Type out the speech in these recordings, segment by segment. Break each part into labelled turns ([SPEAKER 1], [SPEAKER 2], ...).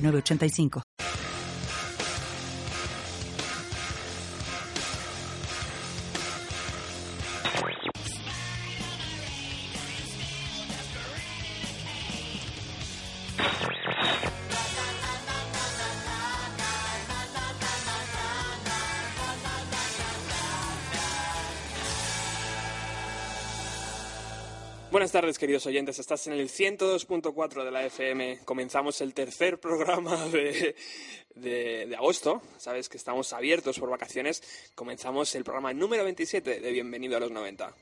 [SPEAKER 1] 985.
[SPEAKER 2] Buenas tardes, queridos oyentes. Estás en el 102.4 de la FM. Comenzamos el tercer programa de, de, agosto. Sabes que estamos abiertos por vacaciones. Comenzamos el programa número 27 de Bienvenido a los 90.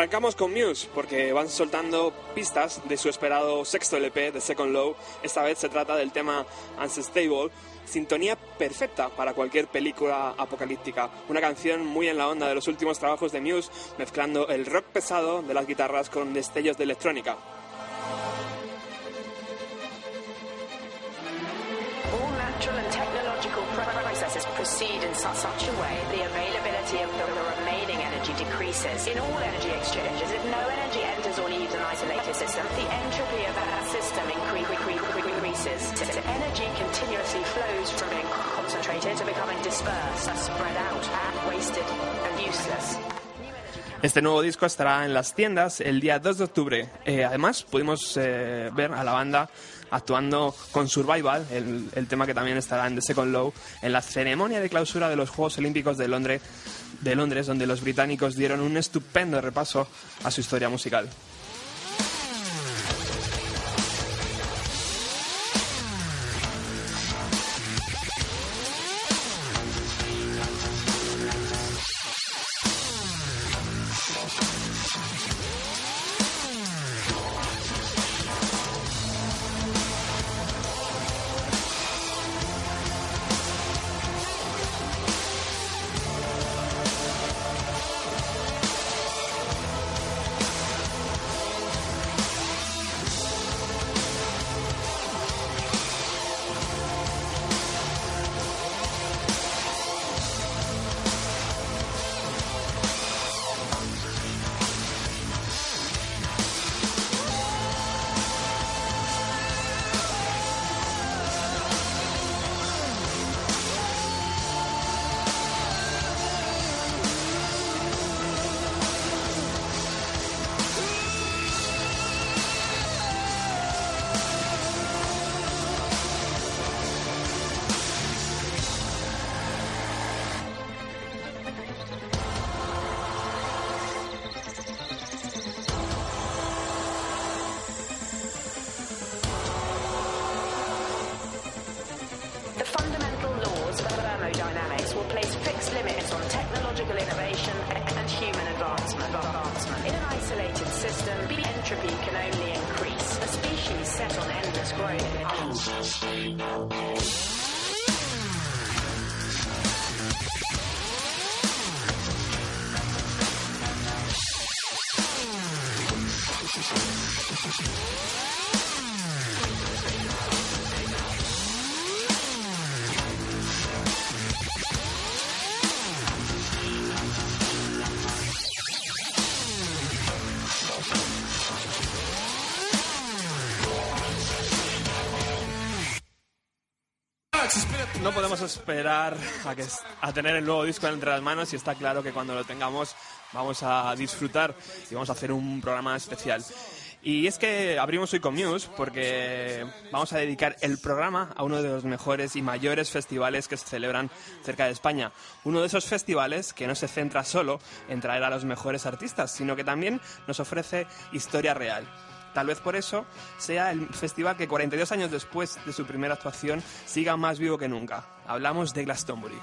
[SPEAKER 2] Arrancamos con Muse porque van soltando pistas de su esperado sexto LP, The Second Low. Esta vez se trata del tema Unstable, sintonía perfecta para cualquier película apocalíptica. Una canción muy en la onda de los últimos trabajos de Muse, mezclando el rock pesado de las guitarras con destellos de electrónica. Proceed in such a way the availability of the remaining energy decreases. In all energy exchanges, if no energy enters or leaves an isolated system, the entropy of that system increases. Energy continuously flows from being concentrated to becoming dispersed, spread out, and wasted and useless. Este nuevo disco estará en las tiendas el día 2 de octubre. Eh, además, pudimos eh, ver a la banda actuando con Survival, el, tema que también estará en The Second Low, en la ceremonia de clausura de los Juegos Olímpicos de Londres, de Londres donde los británicos dieron un estupendo repaso a su historia musical. No podemos esperar a, que, a tener el nuevo disco entre las manos y está claro que cuando lo tengamos vamos a disfrutar y vamos a hacer un programa especial.
[SPEAKER 3] Y es que abrimos hoy con Muse porque vamos a dedicar el programa a uno de los mejores y mayores festivales que se celebran cerca de España. Uno de esos festivales que no se centra solo en traer a los mejores artistas, sino que también nos ofrece historia real. Tal vez por eso sea el festival que 42 años después de su primera actuación siga más vivo que nunca. Hablamos de Glastonbury.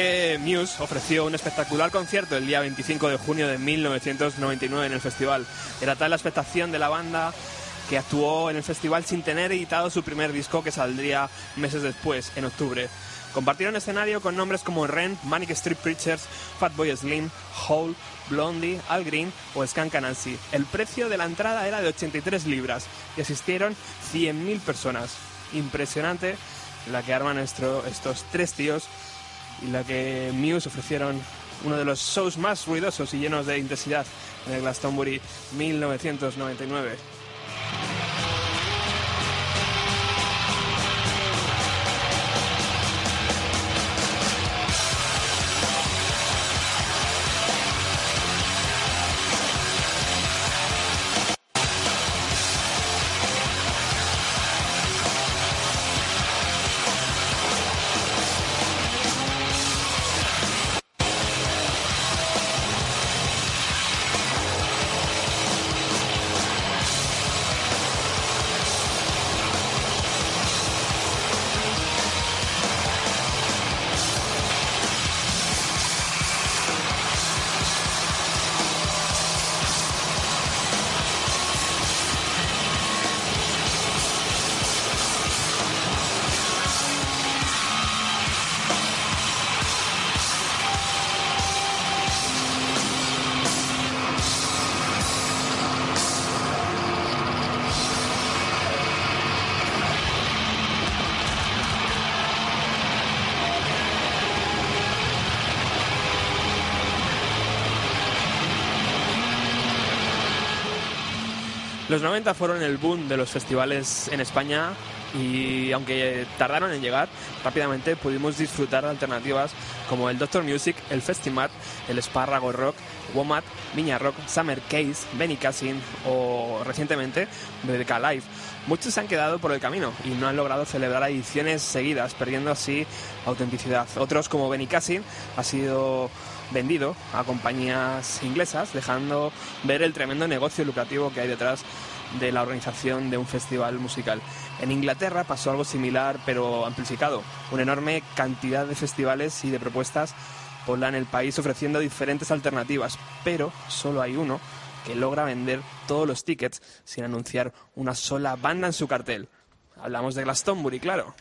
[SPEAKER 3] Que Muse ofreció un espectacular concierto el día 25 de junio de 1999 en el festival. Era tal la expectación de la banda que actuó en el festival sin tener editado su primer disco que saldría meses después, en octubre. Compartieron escenario con nombres como Ren, Manic Street Preachers, Fatboy Slim, Hole, Blondie, Al Green o Skank Nancy. El precio de la entrada era de 83 libras y asistieron 100.000 personas. Impresionante la que arman estos tres tíos y la que Muse ofrecieron uno de los shows más ruidosos y llenos de intensidad en el Glastonbury 1999.
[SPEAKER 2] Los 90 fueron el boom de los festivales en España y aunque tardaron en llegar, rápidamente pudimos disfrutar de alternativas como el Doctor Music, el Festimat, el Espárrago Rock, Womat, Viña Rock, Summer Case, Benny Cassin o recientemente BDK Live. Muchos se han quedado por el camino y no han logrado celebrar ediciones seguidas, perdiendo así autenticidad. Otros, como Benny Cassin, ha sido vendido a compañías inglesas, dejando ver el tremendo negocio lucrativo que hay detrás de la organización de un festival musical. En Inglaterra pasó algo similar, pero amplificado. Una enorme cantidad de festivales y de propuestas volan el país ofreciendo diferentes alternativas, pero solo hay uno que logra vender todos los tickets sin anunciar una sola banda en su cartel. Hablamos de Glastonbury, claro.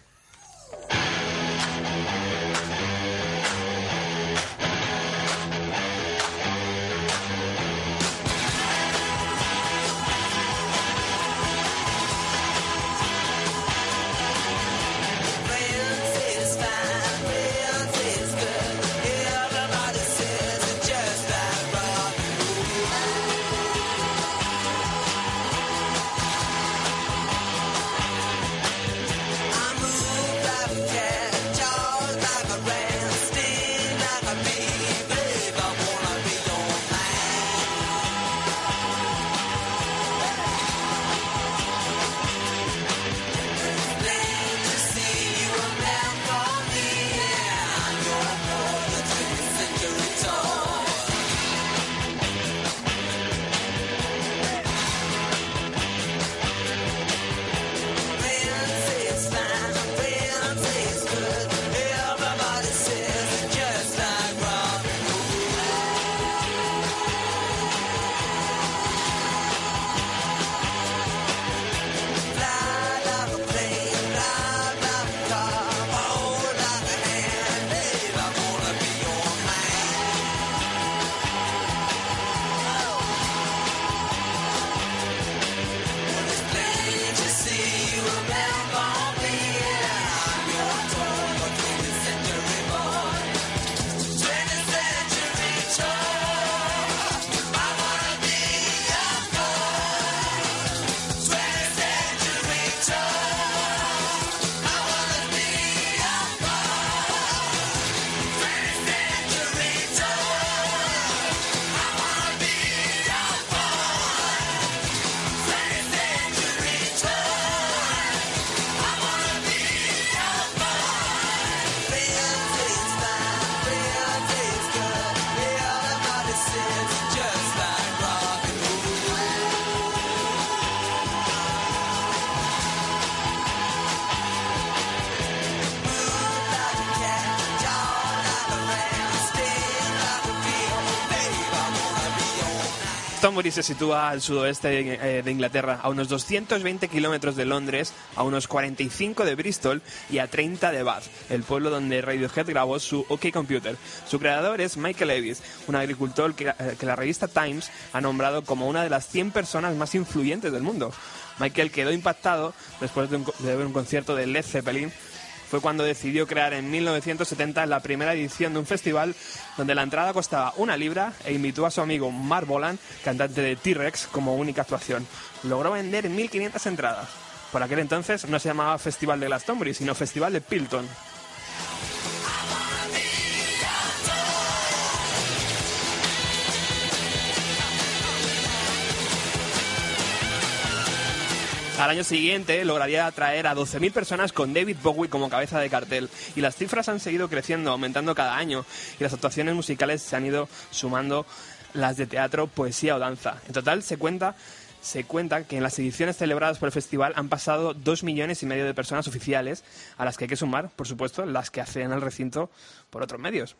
[SPEAKER 2] Glastonbury se sitúa al sudoeste de, eh, Inglaterra, a unos 220 kilómetros de Londres, a unos 45 de Bristol y a 30 de Bath, el pueblo donde Radiohead grabó su OK Computer. Su creador es Michael Davis, un agricultor que, eh, que la revista Times ha nombrado como una de las 100 personas más influyentes del mundo. Michael quedó impactado después de, un de ver un concierto de Led Zeppelin fue cuando decidió crear en 1970 la primera edición de un festival donde la entrada costaba una libra e invitó a su amigo Mark Bolan, cantante de T-Rex, como única actuación. Logró vender 1.500 entradas. Por aquel entonces no se llamaba Festival de Glastonbury, sino Festival de Pilton. Al año siguiente lograría atraer a 12.000 personas con David Bowie como cabeza de cartel. Y las cifras han seguido creciendo, aumentando cada año. Y las actuaciones musicales se han ido sumando las de teatro, poesía o danza. En total se cuenta, se cuenta que en las ediciones celebradas por el festival han pasado dos millones y medio de personas oficiales, a las que hay que sumar, por supuesto, las que acceden al recinto por otros medios.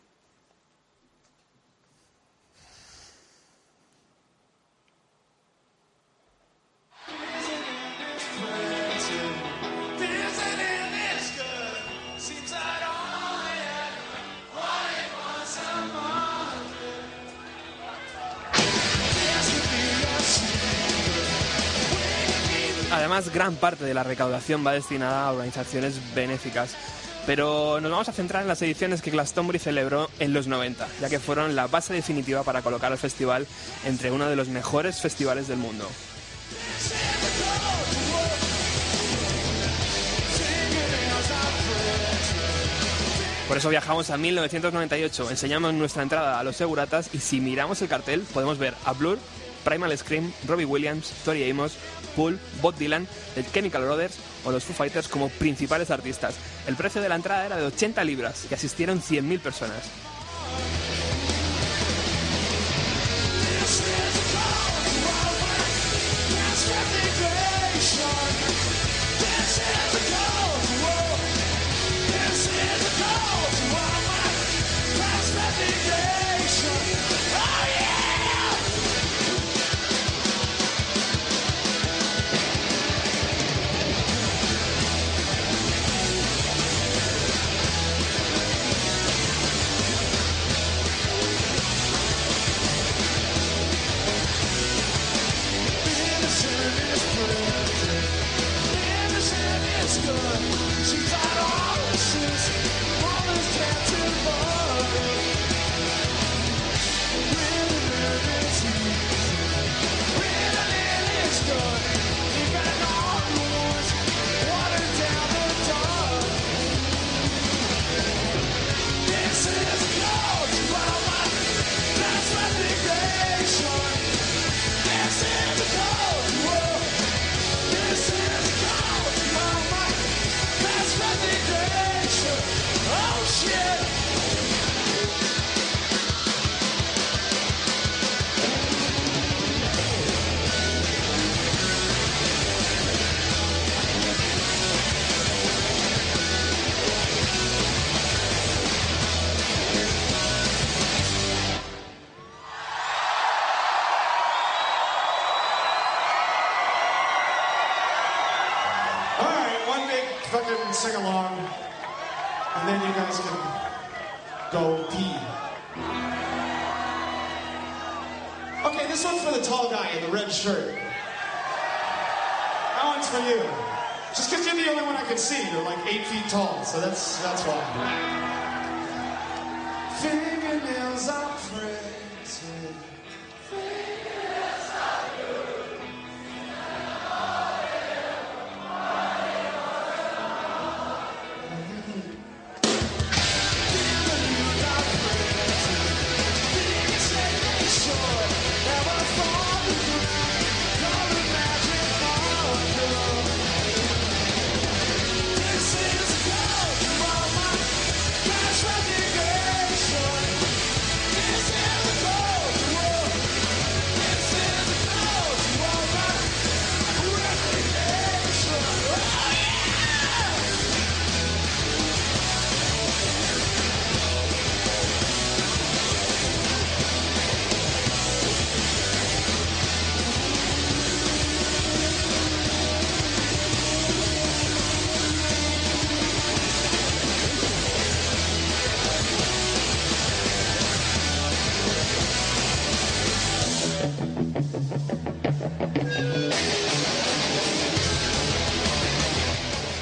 [SPEAKER 2] Gran parte de la recaudación va destinada a organizaciones benéficas. Pero nos vamos a centrar en las ediciones que Glastonbury celebró en los 90, ya que fueron la base definitiva para colocar al festival entre uno de los mejores festivales del mundo. Por eso viajamos a 1998, enseñamos nuestra entrada a los seguratas y si miramos el cartel podemos ver a Blur, Primal Scream, Robbie Williams, Tori Amos, Pool, Bob Dylan, The Chemical Brothers o los Foo Fighters como principales artistas. El precio de la entrada era de 80 libras y asistieron 100.000 personas.
[SPEAKER 4] So that's that's why.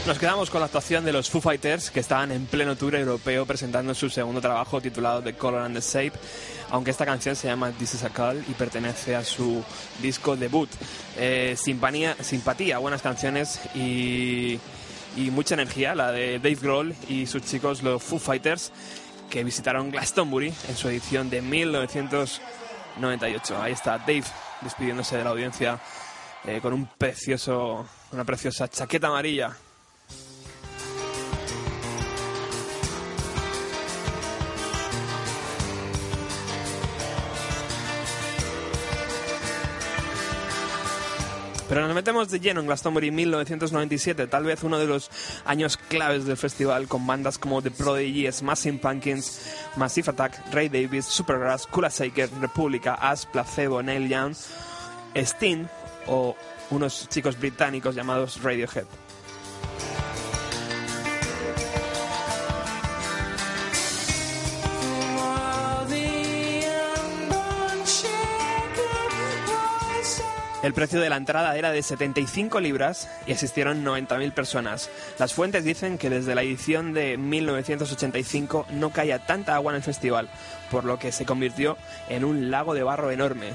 [SPEAKER 2] Nos quedamos con la actuación de los Foo Fighters que estaban en pleno tour europeo presentando su segundo trabajo titulado The Color and the Shape, aunque esta canción se llama This is a Call y pertenece a su disco debut. Eh, simpanía- simpatía, buenas canciones y, y mucha energía, la de Dave Grohl y sus chicos los Foo Fighters que visitaron Glastonbury en su edición de 1998. Ahí está Dave despidiéndose de la audiencia eh, con un precioso, una preciosa chaqueta amarilla. Pero nos metemos de lleno en Glastonbury 1997, tal vez uno de los años claves del festival, con bandas como The Prodigy, Smashing Pumpkins, Massive Attack, Ray Davis, Supergrass, Kula Shaker, República, Ash, Placebo, Neil Young, Sting o unos chicos británicos llamados Radiohead. El precio de la entrada era de 75 libras y asistieron 90.000 personas. Las fuentes dicen que desde la edición de 1985 no caía tanta agua en el festival, por lo que se convirtió en un lago de barro enorme.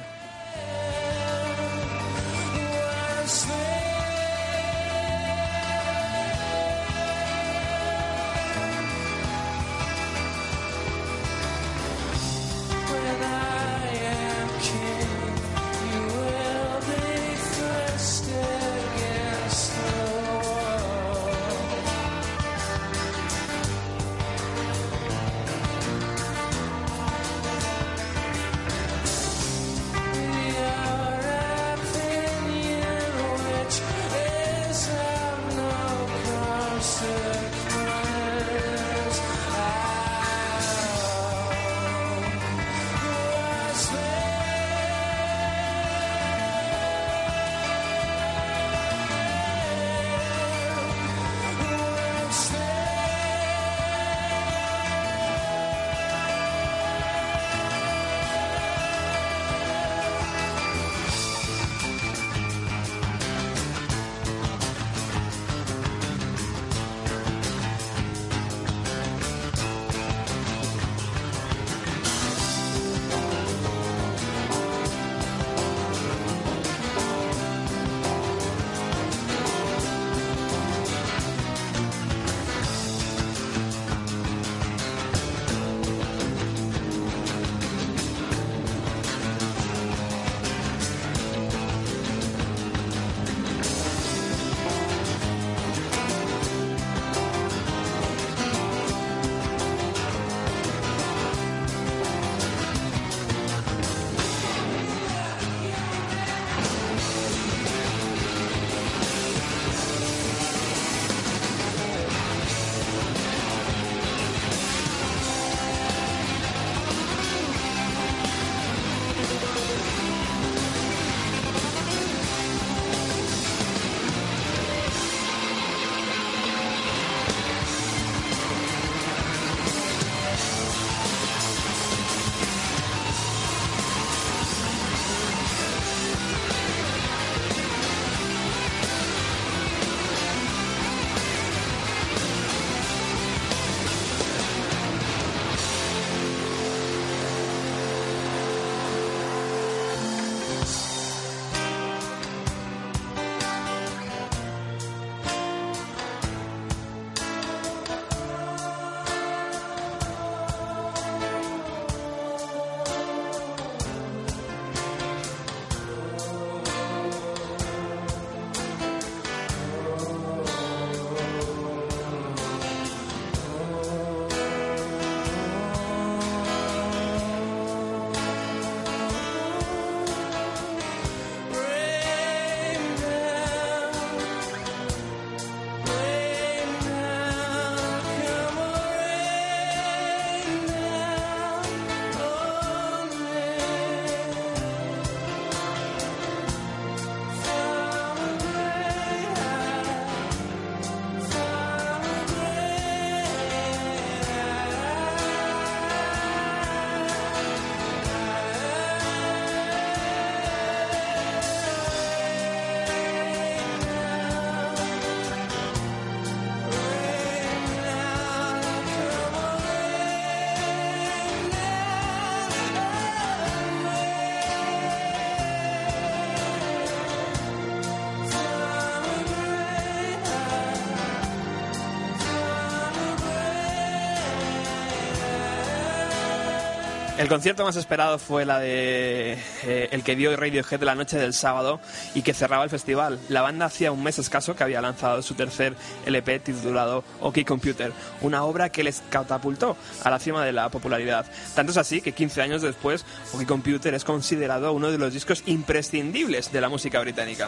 [SPEAKER 2] El concierto más esperado fue la de eh, el que dio Radiohead la noche del sábado y que cerraba el festival. La banda hacía un mes escaso que había lanzado su tercer LP titulado OK Computer, una obra que les catapultó a la cima de la popularidad. Tanto es así que 15 años después, OK Computer es considerado uno de los discos imprescindibles de la música británica.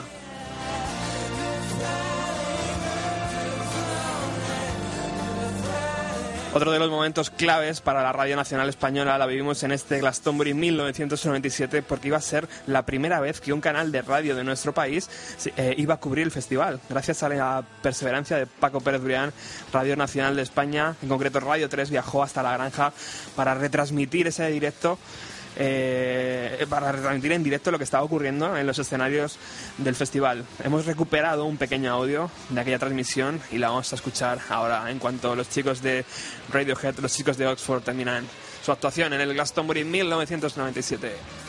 [SPEAKER 2] Otro de los momentos claves para la Radio Nacional Española la vivimos en este Glastonbury 1997 porque iba a ser la primera vez que un canal de radio de nuestro país eh, iba a cubrir el festival. Gracias a la perseverancia de Paco Pérez Brián, Radio Nacional de España, en concreto Radio 3, viajó hasta la granja para retransmitir ese directo eh, para retransmitir en directo lo que estaba ocurriendo en los escenarios del festival. Hemos recuperado un pequeño audio de aquella transmisión y la vamos a escuchar ahora en cuanto los chicos de Radiohead, los chicos de Oxford terminan su actuación en el Glastonbury 1997.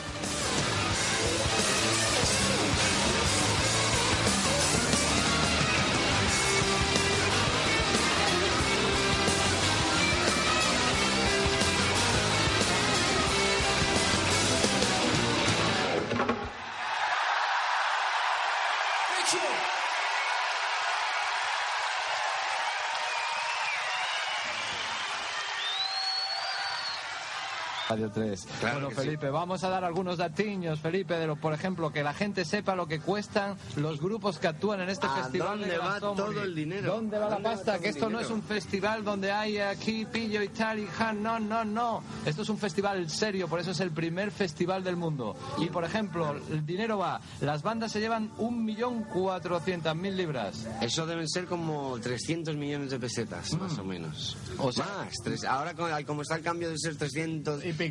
[SPEAKER 5] Radio 3. bueno, Felipe, vamos a dar algunos datiños, Felipe, de lo, por ejemplo, que la gente sepa lo que cuestan los grupos que actúan en este
[SPEAKER 6] ¿A
[SPEAKER 5] festival.
[SPEAKER 6] dónde
[SPEAKER 5] de
[SPEAKER 6] va todo el dinero?
[SPEAKER 5] ¿Dónde va
[SPEAKER 6] ¿A
[SPEAKER 5] la
[SPEAKER 6] va
[SPEAKER 5] pasta? Que esto no es un festival donde hay aquí pillo y tal y jan, no, no, no. Esto es un festival serio, por eso es el primer festival del mundo. Y, por ejemplo, el dinero va, las bandas se llevan 1.400.000 libras.
[SPEAKER 6] Eso deben ser como 300 millones de pesetas, más o menos.
[SPEAKER 5] Mm. O sea-
[SPEAKER 6] más. tres- ahora, como está el cambio de ser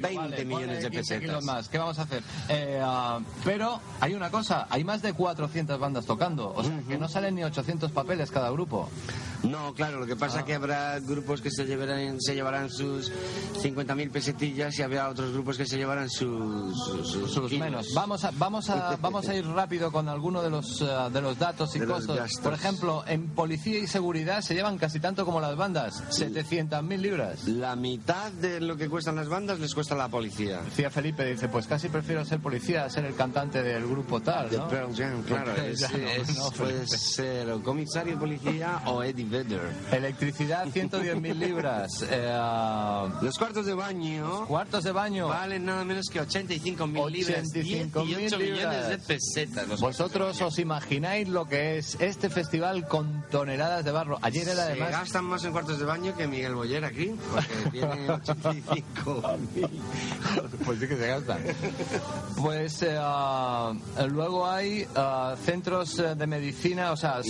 [SPEAKER 6] 320
[SPEAKER 5] Vale,
[SPEAKER 6] millones de
[SPEAKER 5] 15 kilos
[SPEAKER 6] pesetas.
[SPEAKER 5] más. ¿Qué vamos a hacer? Eh, ah, pero hay una cosa, hay más de 400 bandas tocando, o sea que no salen ni 800 papeles cada grupo.
[SPEAKER 6] No, claro, lo que pasa es
[SPEAKER 5] Ah.
[SPEAKER 6] que habrá grupos que se llevarán, se llevarán sus 50.000 pesetillas y habrá otros grupos que se llevarán sus, sus, sus
[SPEAKER 5] Sus menos. Vamos a, vamos a, vamos a ir rápido con alguno de los, eh, de los datos y
[SPEAKER 6] De
[SPEAKER 5] costos. Por ejemplo, en policía y seguridad se llevan casi tanto como las bandas, 700.000 libras.
[SPEAKER 6] La mitad de lo que cuestan las bandas les cuesta la policía.
[SPEAKER 5] Decía Felipe, dice, pues casi prefiero ser policía a ser el cantante del grupo tal, ¿no?
[SPEAKER 6] Pearl Jam, claro. Es- es-
[SPEAKER 5] no,
[SPEAKER 6] puede ser o comisario de policía o Eddie Vedder.
[SPEAKER 5] Electricidad, 110.000 libras. Eh, ah,
[SPEAKER 6] Los cuartos de baño
[SPEAKER 5] cuartos de baño.
[SPEAKER 6] valen nada menos que 85.000 libras.
[SPEAKER 5] 85.000
[SPEAKER 6] 18 millones de pesetas. los
[SPEAKER 5] Vosotros os imagináis lo que es este festival con toneladas de barro. Ayer era
[SPEAKER 6] Se
[SPEAKER 5] además
[SPEAKER 6] gastan más en cuartos de baño que Miguel Boyer aquí, porque tiene 85.000.
[SPEAKER 5] Pues sí que se gastan. Pues eh, ah, luego hay ah, centros eh, de medicina, o sea,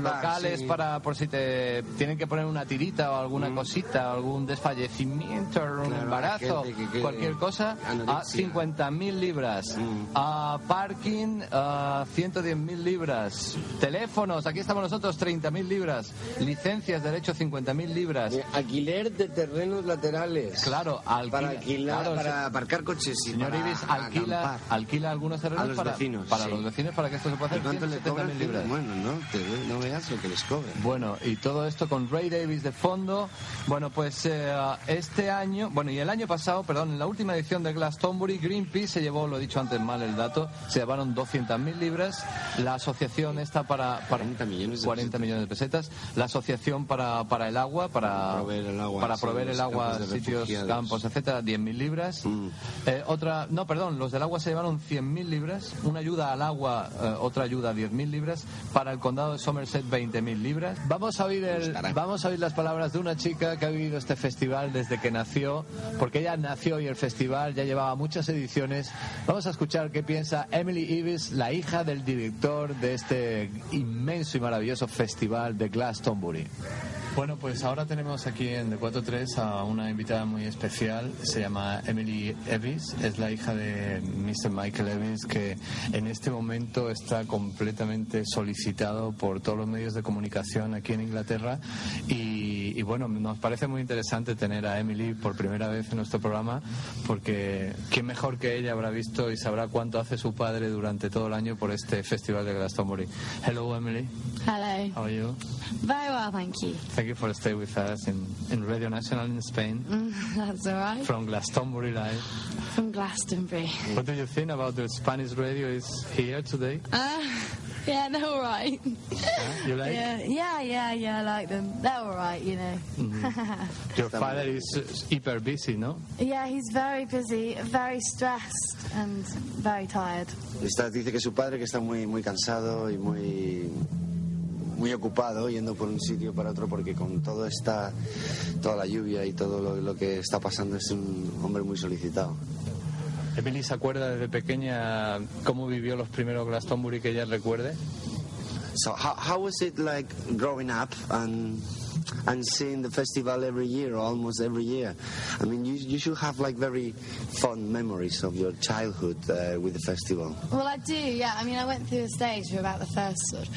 [SPEAKER 5] locales
[SPEAKER 6] sí.
[SPEAKER 5] para por si te tienen que poner una tirita o alguna cosita, algún desfallecimiento, un
[SPEAKER 6] Claro,
[SPEAKER 5] embarazo,
[SPEAKER 6] que quede
[SPEAKER 5] cualquier cosa, a
[SPEAKER 6] anorexia.
[SPEAKER 5] 50.000 libras.
[SPEAKER 6] Mm.
[SPEAKER 5] A parking, a 110.000 libras. Teléfonos, aquí estamos nosotros, 30.000 libras. Licencias, derecho, 50.000 libras.
[SPEAKER 6] Eh, Alquiler de terrenos laterales.
[SPEAKER 5] Claro,
[SPEAKER 6] Para alquilar, para aparcar coches y
[SPEAKER 5] Señor
[SPEAKER 6] para
[SPEAKER 5] Ibis alquila, alquila algunos terrenos
[SPEAKER 6] A los
[SPEAKER 5] para,
[SPEAKER 6] vecinos,
[SPEAKER 5] para
[SPEAKER 6] sí.
[SPEAKER 5] los vecinos para que esto se pueda
[SPEAKER 6] ¿Y
[SPEAKER 5] hacer
[SPEAKER 6] cuánto le
[SPEAKER 5] 170.000
[SPEAKER 6] cobran?
[SPEAKER 5] libras.
[SPEAKER 6] Bueno, no, te- no veas lo que les cobran.
[SPEAKER 5] Bueno, y todo esto con Ray Davis de fondo. Bueno, pues eh, este año, bueno, y el año pasado, perdón, en la última edición de Glastonbury, Greenpeace se llevó, lo he dicho antes mal el dato, se llevaron 200.000 libras. La asociación está para, para
[SPEAKER 6] 40 millones de
[SPEAKER 5] 40
[SPEAKER 6] pesetas.
[SPEAKER 5] millones de pesetas. La asociación para, para el agua, para
[SPEAKER 6] Proveer el agua,
[SPEAKER 5] para proveer el agua,
[SPEAKER 6] de
[SPEAKER 5] sitios,
[SPEAKER 6] refugiados.
[SPEAKER 5] campos, etcétera, 10.000 libras.
[SPEAKER 6] Mm.
[SPEAKER 5] Eh, otra, no, perdón, los del agua se llevaron 100.000 libras. Una ayuda al agua, eh, otra ayuda 10.000 libras. Para el condado de Somerset 20.000 libras. Vamos a oír el, vamos a oír las palabras de una chica que ha vivido este festival desde que nació, porque ella nació y el festival ya llevaba muchas ediciones. Vamos a escuchar qué piensa Emily Ives, la hija del director de este inmenso y maravilloso festival de Glastonbury. Bueno, pues ahora tenemos aquí en The 43 a una invitada muy especial. Se llama Emily Evis. Es la hija de Mr. Michael Evis, que en este momento está completamente solicitado por todos los medios de comunicación aquí en Inglaterra. Y, y bueno, nos parece muy interesante tener a Emily por primera vez en nuestro programa, porque quién mejor que ella habrá visto y sabrá cuánto hace su padre durante todo el año por este festival de Glastonbury. Hello, Emily.
[SPEAKER 7] Hello.
[SPEAKER 5] How are you?
[SPEAKER 7] Very well, thank you.
[SPEAKER 5] Thank Thank you for staying with us in, in Radio Nacional in Spain
[SPEAKER 7] That's all right.
[SPEAKER 5] from Glastonbury Live.
[SPEAKER 7] From Glastonbury.
[SPEAKER 5] What do you think about the Spanish radio is here today?
[SPEAKER 7] Uh, yeah, they're all right.
[SPEAKER 5] You like?
[SPEAKER 7] Yeah, yeah, yeah, yeah, I like them. They're all right, you know.
[SPEAKER 5] Your father is uh, hyper busy, no?
[SPEAKER 7] yeah, he's very busy, very stressed, and very tired.
[SPEAKER 6] Está- dice que su padre que está muy muy cansado y muy muy ocupado yendo por un sitio para otro porque con todo esta toda la lluvia y todo lo, lo que está pasando es un hombre muy solicitado.
[SPEAKER 5] Emily se acuerda desde pequeña cómo vivió los primeros Glastonbury que ella recuerde.
[SPEAKER 6] So how, how was it like growing up and and seeing the festival every year or almost every year? I mean, you you should have like very fond memories of your childhood uh, with the festival.
[SPEAKER 7] Well, I do, yeah. I mean, I went through a stage for about the first sort of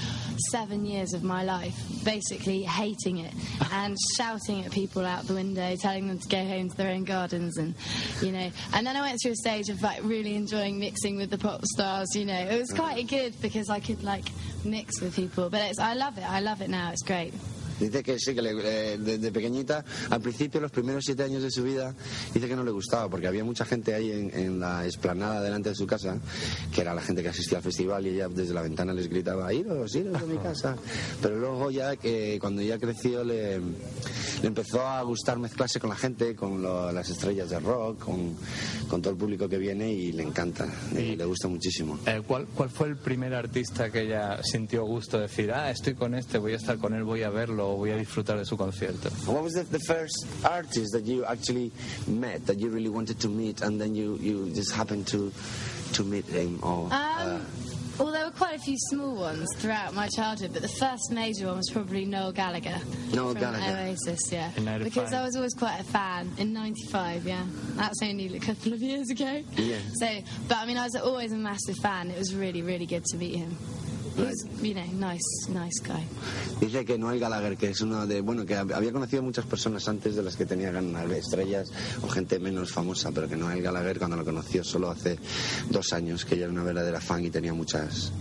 [SPEAKER 7] seven years of my life, basically hating it and shouting at people out the window, telling them to go home to their own gardens, and you know. And then I went through a stage of like really enjoying mixing with the pop stars. You know, it was quite good because I could like mix with people. But it's, I love it. I love it now. It's great.
[SPEAKER 6] Dice que sí, que le- eh, desde pequeñita, al principio, los primeros siete años de su vida, dice que no le gustaba porque había mucha gente ahí en, en la explanada delante de su casa, que era la gente que asistía al festival y ella desde la ventana les gritaba, iros, iros de mi casa. Pero luego ya que cuando ya creció le, le empezó a gustar mezclarse con la gente, con lo- las estrellas de rock, con, con todo el público que viene y le encanta, y le gusta muchísimo.
[SPEAKER 5] Eh, ¿cuál, ¿Cuál fue el primer artista que ella sintió gusto de decir, ah, estoy con este, voy a estar con él, voy a verlo, voy a disfrutar de su concierto?
[SPEAKER 6] What was the, the first artist that you actually met, that you really wanted to meet, and then you, you just happened to to meet him? Or, uh,
[SPEAKER 7] Um, well, there were quite a few small ones throughout my childhood, but the first major one was probably Noel Gallagher.
[SPEAKER 6] Noel
[SPEAKER 7] from
[SPEAKER 6] Gallagher.
[SPEAKER 7] Oasis, yeah.
[SPEAKER 5] In
[SPEAKER 7] Because I was always quite a fan in '95, yeah. That's only a couple of years ago.
[SPEAKER 6] Yeah.
[SPEAKER 7] So, but I mean, I was always a massive fan. It was really, really good to meet him. Nice, nice guy.
[SPEAKER 6] dice que Noel Gallagher, que es uno de, bueno, que hab- había conocido muchas personas antes de las que tenía ganas de estrellas o gente menos famosa, pero que Noel Gallagher cuando lo conoció solo hace dos años, que ella era una verdadera fan y tenía muchas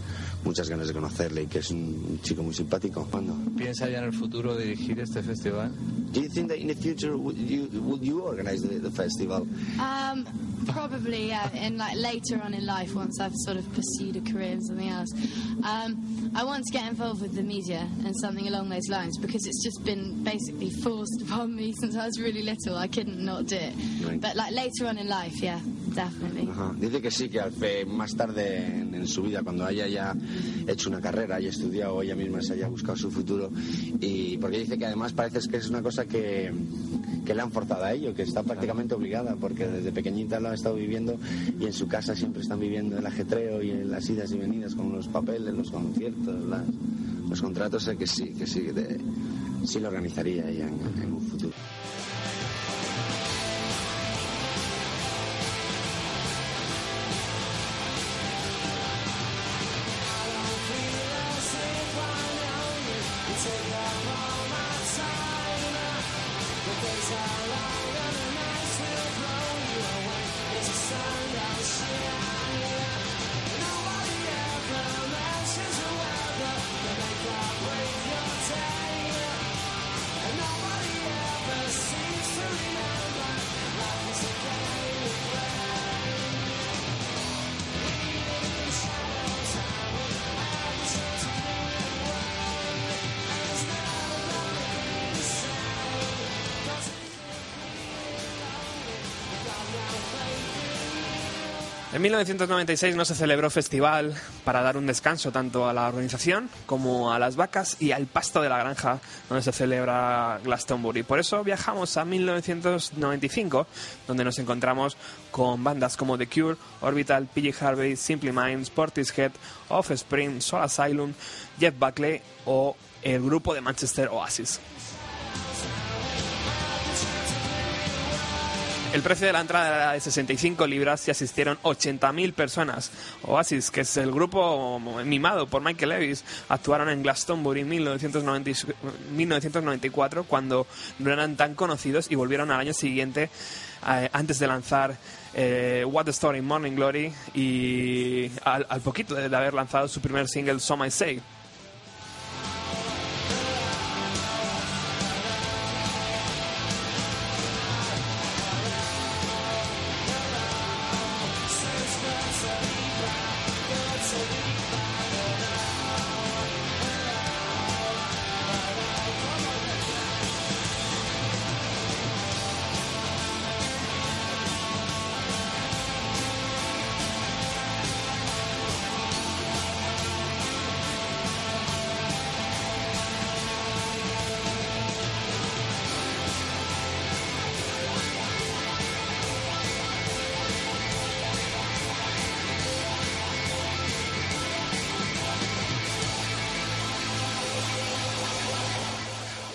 [SPEAKER 6] muchas ganas de conocerle y que es un chico muy simpático. ¿Cuándo?
[SPEAKER 5] ¿Piensa ya en el futuro dirigir este festival?
[SPEAKER 6] Do you think that in the future would you, would you organize the, the festival?
[SPEAKER 7] Um, probably, yeah, in like later on in life, once I've sort of pursued a career in something else. Um, I want to get involved with the media and something along those lines because it's just been basically forced upon me since I was really little. I couldn't not do it.
[SPEAKER 6] Right.
[SPEAKER 7] But like later on in life, yeah, definitely.
[SPEAKER 6] Ajá. Dice que sí, que al- más tarde en, en su vida, cuando haya ya hecho una carrera, haya estudiado, ella misma se haya buscado su futuro, y porque dice que además parece que es una cosa que, que le han forzado a ello, que está prácticamente obligada, porque desde pequeñita lo ha estado viviendo y en su casa siempre están viviendo el ajetreo y en las idas y venidas con los papeles, los conciertos, las- los contratos, que sí, que sí, de- sí lo organizaría ella en- en un futuro.
[SPEAKER 2] En 1996 no se celebró festival para dar un descanso tanto a la organización como a las vacas y al pasto de la granja donde se celebra Glastonbury. Por eso viajamos a 1995, donde nos encontramos con bandas como The Cure, Orbital, PG Harvey, Simply Minds, Portishead, Offspring, Soul Asylum, Jeff Buckley o el grupo de Manchester Oasis. El precio de la entrada era de 65 libras y asistieron 80.000 personas. Oasis, que es el grupo mimado por Michael Levis, actuaron en Glastonbury en 1990 1994 cuando no eran tan conocidos y volvieron al año siguiente eh, antes de lanzar eh, What the Story Morning Glory y al, al poquito de haber lanzado su primer single So I Say.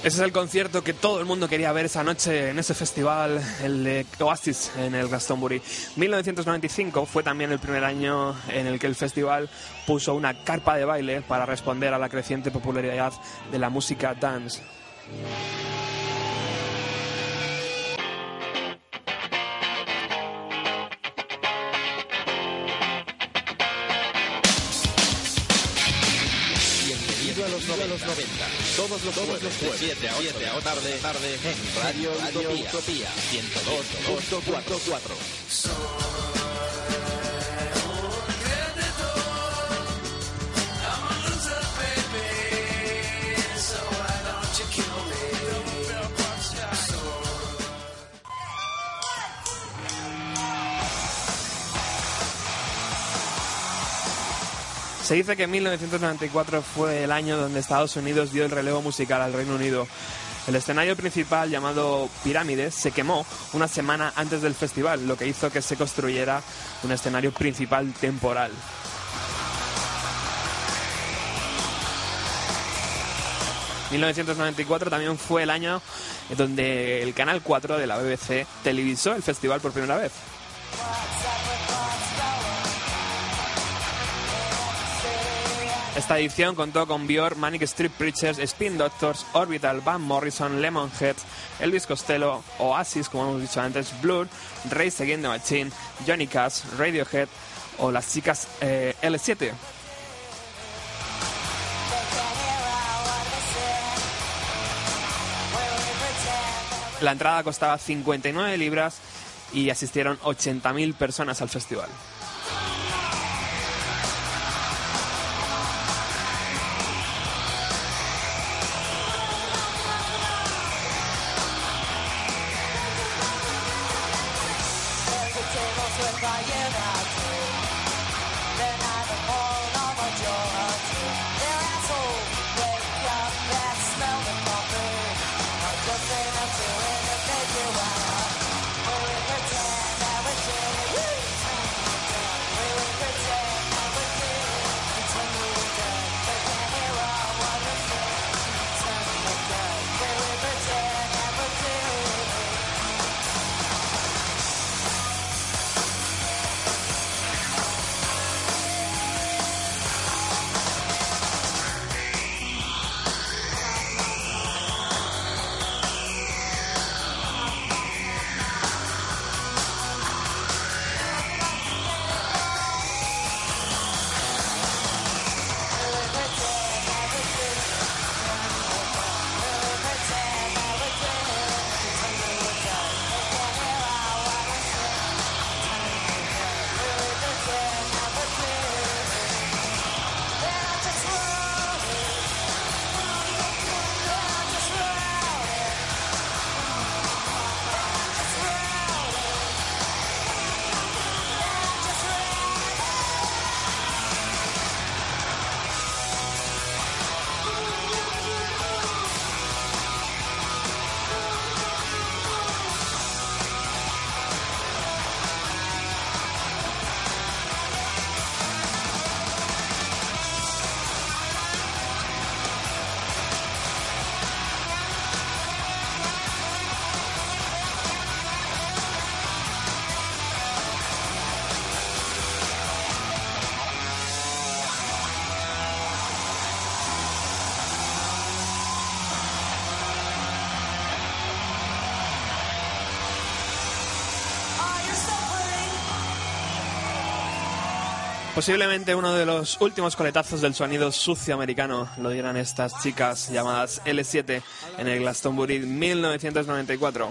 [SPEAKER 2] Ese es el concierto que todo el mundo quería ver esa noche en ese festival, el de Oasis en el Glastonbury. 1995 fue también el primer año en el que el festival puso una carpa de baile para responder a la creciente popularidad de la música dance.
[SPEAKER 8] Todos los jueves, de 7 a 8 de la tarde, tarde en Radio, Utopía, 102.4.
[SPEAKER 2] Se dice que 1994 fue el año donde Estados Unidos dio el relevo musical al Reino Unido. El escenario principal, llamado Pirámides, se quemó una semana antes del festival, lo que hizo que se construyera un escenario principal temporal. ...1994 también fue el año donde el Canal 4 de la BBC televisó el festival por primera vez. Esta edición contó con Björk, Manic Street Preachers, Spin Doctors, Orbital, Van Morrison, Lemonhead, Elvis Costello, Oasis, como hemos dicho antes, Blur, Race Against the Machine, Johnny Cash, Radiohead o las chicas eh, L7. La entrada costaba 59 libras y asistieron 80.000 personas al festival. Posiblemente uno de los últimos coletazos del sonido sucio americano lo dieran estas chicas llamadas L7 en el Glastonbury 1994.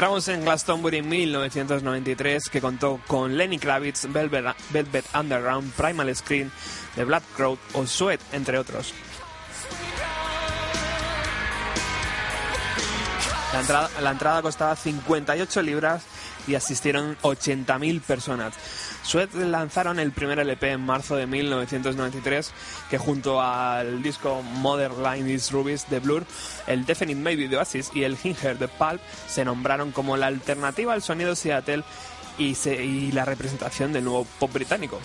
[SPEAKER 2] entramos en Glastonbury en 1993, que contó con Lenny Kravitz, Velvet, Velvet Underground, Primal Screen, The Black Crowd o Sweat, entre otros. La entrada costaba 58 libras y asistieron 80.000 personas. Sweat lanzaron el primer LP en marzo de 1993, que junto al disco Modern is Rubies de Blur, el Definite Maybe de Oasis y el Hinger de Pulp se nombraron como la alternativa al sonido Seattle y, y la representación del nuevo pop británico.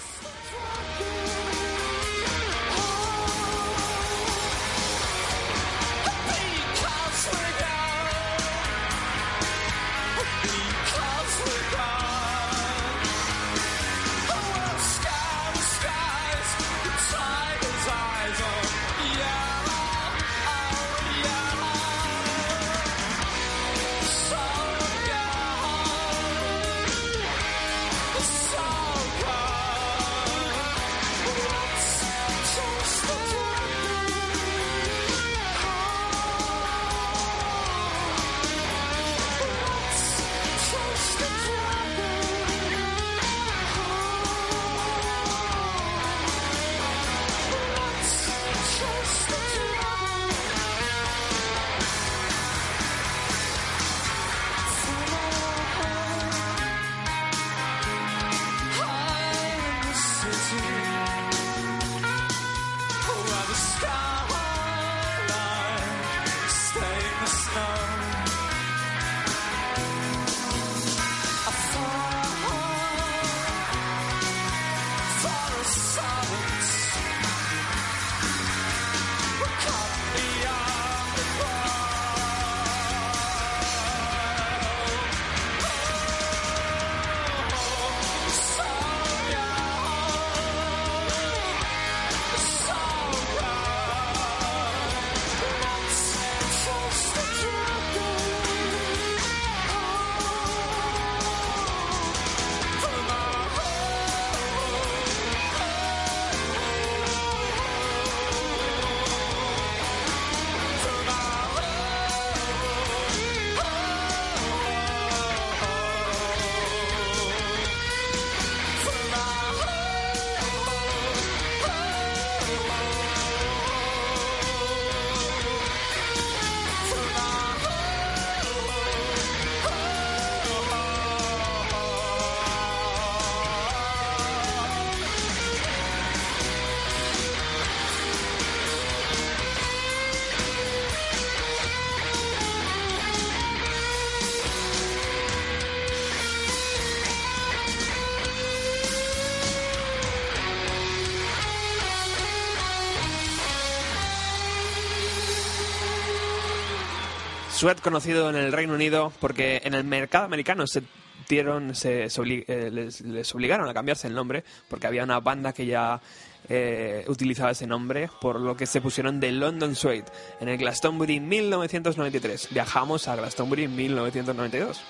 [SPEAKER 2] Sweat conocido en el Reino Unido porque en el mercado americano se dieron, se, se eh, les, les obligaron a cambiarse el nombre porque había una banda que ya eh, utilizaba ese nombre, por lo que se pusieron de London Sweat en el Glastonbury 1993. Viajamos a Glastonbury 1992.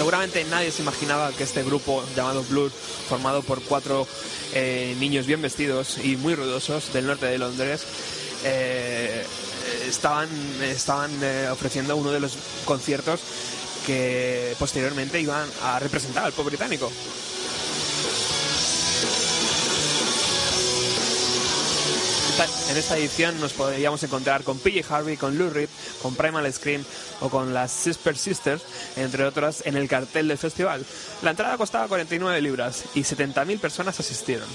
[SPEAKER 2] Seguramente nadie se imaginaba que este grupo llamado Blur, formado por cuatro eh, niños bien vestidos y muy ruidosos del norte de Londres, eh, estaban, estaban eh, ofreciendo uno de los conciertos que posteriormente iban a representar al pop británico. En esta edición nos podríamos encontrar con PJ Harvey, con Lou Reed, con Primal Scream o con las Sister Sisters, entre otras, en el cartel del festival. La entrada costaba 49 libras y 70.000 personas asistieron.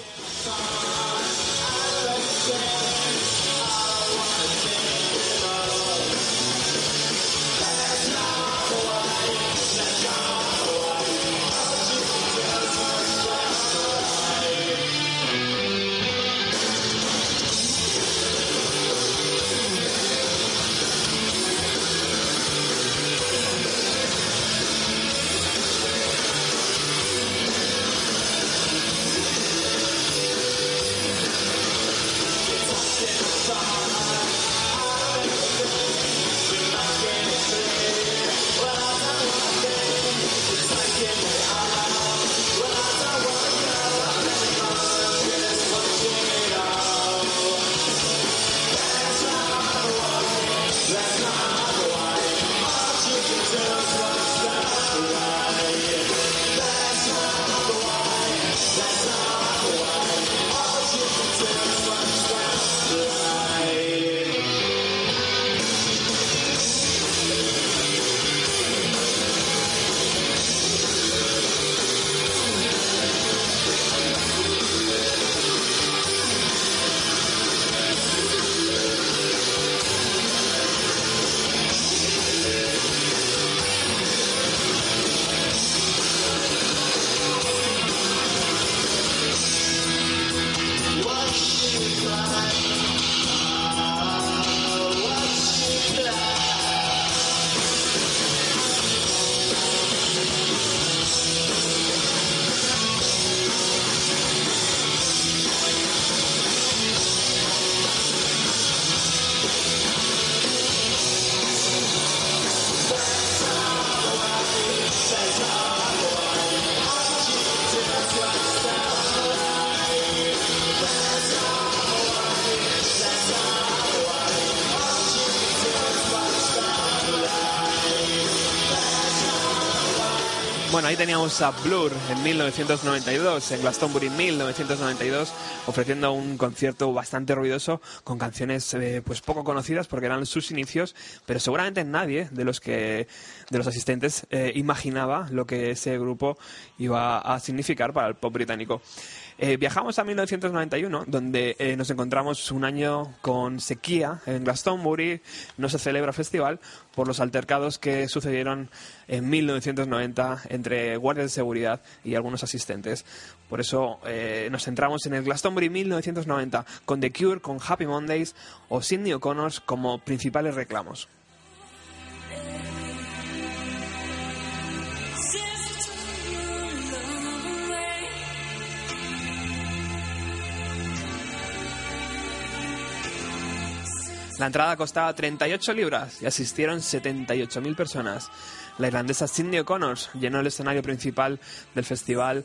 [SPEAKER 2] Ahí teníamos a Blur en 1992, en Glastonbury 1992, ofreciendo un concierto bastante ruidoso con canciones eh, pues poco conocidas porque eran sus inicios, pero seguramente nadie de los que de los asistentes eh, imaginaba lo que ese grupo iba a significar para el pop británico. Eh, viajamos a 1991, donde eh, nos encontramos un año con sequía en Glastonbury, no se celebra festival por los altercados que sucedieron en 1990 entre guardias de seguridad y algunos asistentes. Por eso eh, nos centramos en el Glastonbury 1990 con The Cure, con Happy Mondays o Sidney O'Connor como principales reclamos. La entrada costaba 38 libras y asistieron 78.000 personas. La irlandesa Cindy O'Connor llenó el escenario principal del festival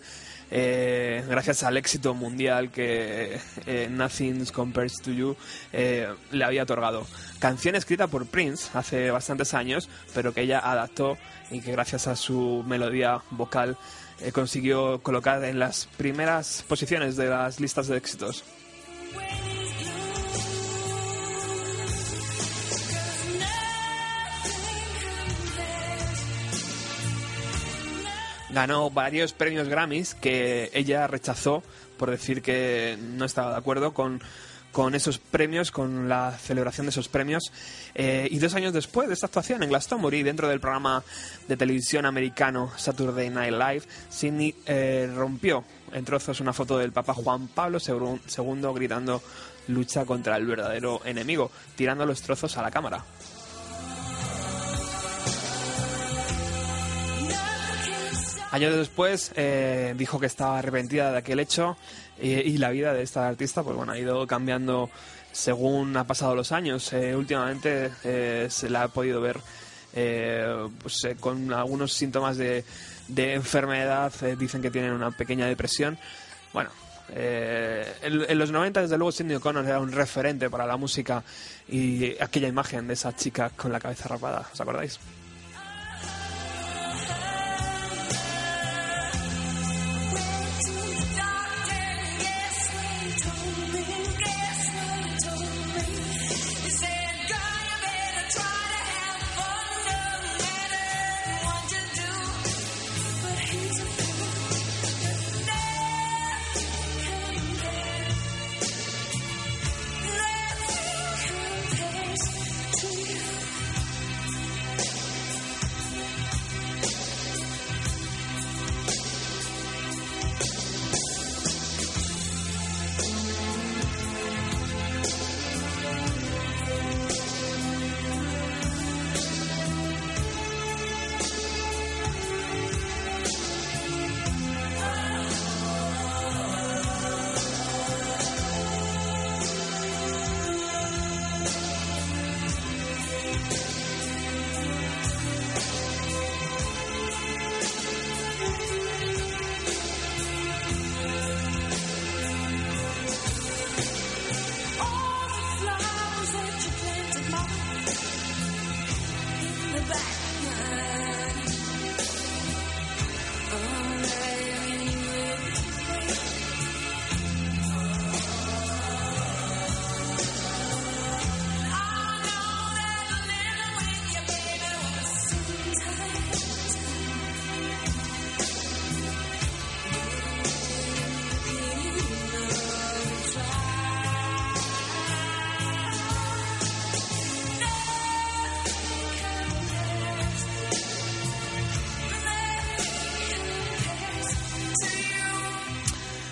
[SPEAKER 2] eh, gracias al éxito mundial que eh, Nothing Compares to You eh, le había otorgado. Canción escrita por Prince hace bastantes años, pero que ella adaptó y que gracias a su melodía vocal eh, consiguió colocar en las primeras posiciones de las listas de éxitos. Ganó varios premios Grammys que ella rechazó por decir que no estaba de acuerdo con, con esos premios, con la celebración de esos premios. Eh, y dos años después de esta actuación en Glastonbury, dentro del programa de televisión americano Saturday Night Live, Sidney eh, rompió en trozos una foto del Papa Juan Pablo II gritando lucha contra el verdadero enemigo, tirando los trozos a la cámara. Años después eh, dijo que estaba arrepentida de aquel hecho eh, y la vida de esta artista pues bueno ha ido cambiando según ha pasado los años. Eh, últimamente eh, se la ha podido ver eh, pues, con algunos síntomas de, enfermedad. dicen que tienen una pequeña depresión. Bueno, eh, en, los 90 desde luego Cindy O'Connor era un referente para la música y aquella imagen de esa chica con la cabeza rapada, ¿os acordáis?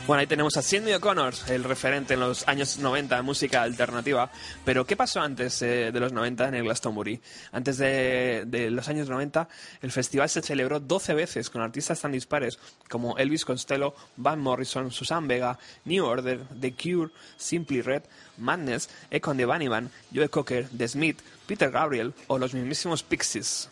[SPEAKER 2] Bueno, ahí tenemos a Cindy O'Connor, el referente en los años 90 de música alternativa. Pero, ¿qué pasó antes eh, de los 90 en el Glastonbury? Antes de, de los años 90, el festival se celebró 12 veces con artistas tan dispares como Elvis Costello, Van Morrison, Susan Vega, New Order, The Cure, Simply Red, Madness, Econ de Bunnyman, Joe Cocker, The Smith, Peter Gabriel o los mismísimos Pixies.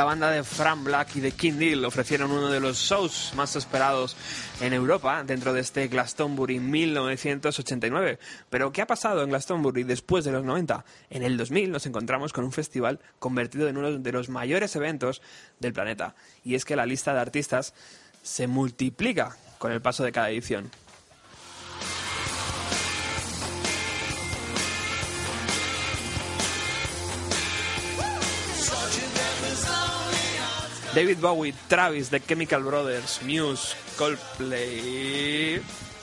[SPEAKER 2] La banda de Fran Black y de King Deal ofrecieron uno de los shows más esperados en Europa dentro de este Glastonbury 1989. Pero ¿qué ha pasado en Glastonbury después de los 90? En el 2000 nos encontramos con un festival convertido en uno de los mayores eventos del planeta. Y es que la lista de artistas se multiplica con el paso de cada edición. David Bowie, Travis, The Chemical Brothers, Muse, Coldplay,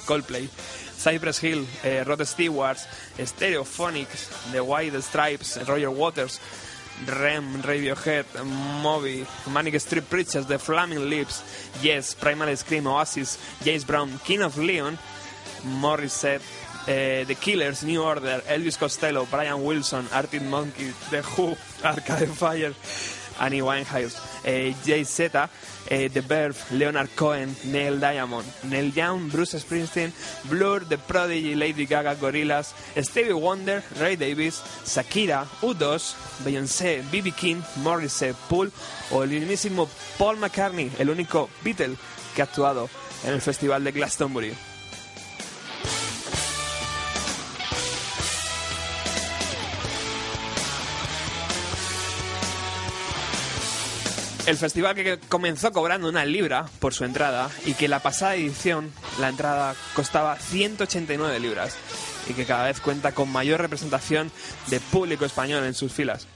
[SPEAKER 2] Coldplay, Cypress Hill, eh, Rod Stewart, Stereophonics, The White Stripes, Roger Waters, Rem, Radiohead, Moby, Manic Street Preachers, The Flaming Lips, Yes, Primal Scream, Oasis, James Brown, King of Leon, Morissette, eh, The Killers, New Order, Elvis Costello, Brian Wilson, Arctic Monkey, The Who, Arcade Fire, Annie Winehouse, eh, Jay Z, eh, The Verve, Leonard Cohen, Neil Diamond, Neil Young, Bruce Springsteen, Blur, The Prodigy, Lady Gaga, Gorillaz, Stevie Wonder, Ray Davis, Shakira, U2, Beyoncé, B.B. King, Morrissey, Pool o el mismísimo Paul McCartney, el único Beatle que ha actuado en el Festival de Glastonbury. El festival que comenzó cobrando una libra por su entrada y que la pasada edición la entrada costaba 189 libras y que cada vez cuenta con mayor representación de público español en sus filas.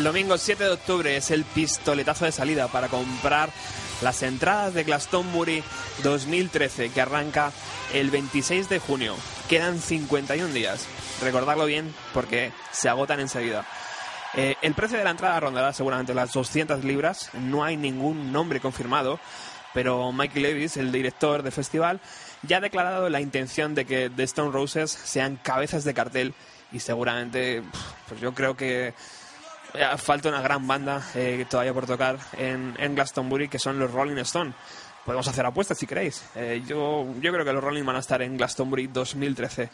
[SPEAKER 2] El domingo 7 de octubre es el pistoletazo de salida para comprar las entradas de Glastonbury 2013 que arranca el 26 de junio. Quedan 51 días. Recordarlo bien porque se agotan enseguida. Eh, el precio de la entrada rondará seguramente las 200 libras. No hay ningún nombre confirmado, pero Michael Levis, el director del festival, ya ha declarado la intención de que The Stone Roses sean cabezas de cartel y seguramente, pues yo creo que falta una gran banda eh, todavía por tocar en, en Glastonbury, que son los Rolling Stone. Podemos hacer apuestas si queréis. Eh, yo, yo creo que los Rolling van a estar en Glastonbury 2013.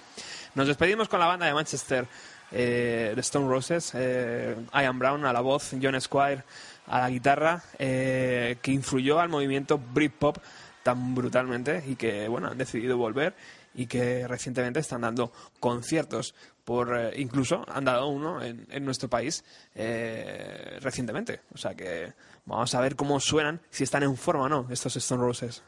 [SPEAKER 2] Nos despedimos con la banda de Manchester, eh, de Stone Roses, eh, Ian Brown a la voz, John Squire a la guitarra, eh, que influyó al movimiento Britpop tan brutalmente y que bueno han decidido volver y que recientemente están dando conciertos por eh, incluso han dado uno en, en nuestro país eh, recientemente o sea que vamos a ver cómo suenan si están en forma o no estos Stone Roses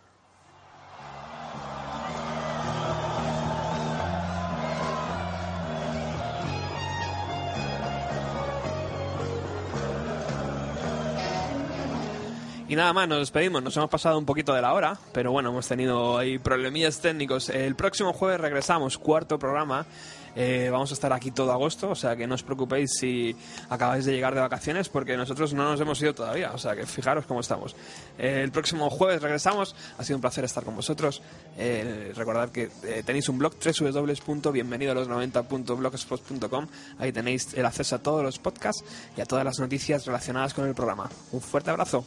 [SPEAKER 2] Y nada más, nos despedimos. Nos hemos pasado un poquito de la hora, pero bueno, hemos tenido ahí problemillas técnicos. El próximo jueves regresamos, cuarto programa. Eh, vamos a estar aquí todo agosto, o sea que no os preocupéis si acabáis de llegar de vacaciones, porque nosotros no nos hemos ido todavía, o sea que fijaros cómo estamos. Eh, el próximo jueves regresamos, ha sido un placer estar con vosotros. Eh, recordad que eh, tenéis un blog www.bienvenidolos90.blogspot.com, ahí tenéis el acceso a todos los podcasts y a todas las noticias relacionadas con el programa. Un fuerte abrazo.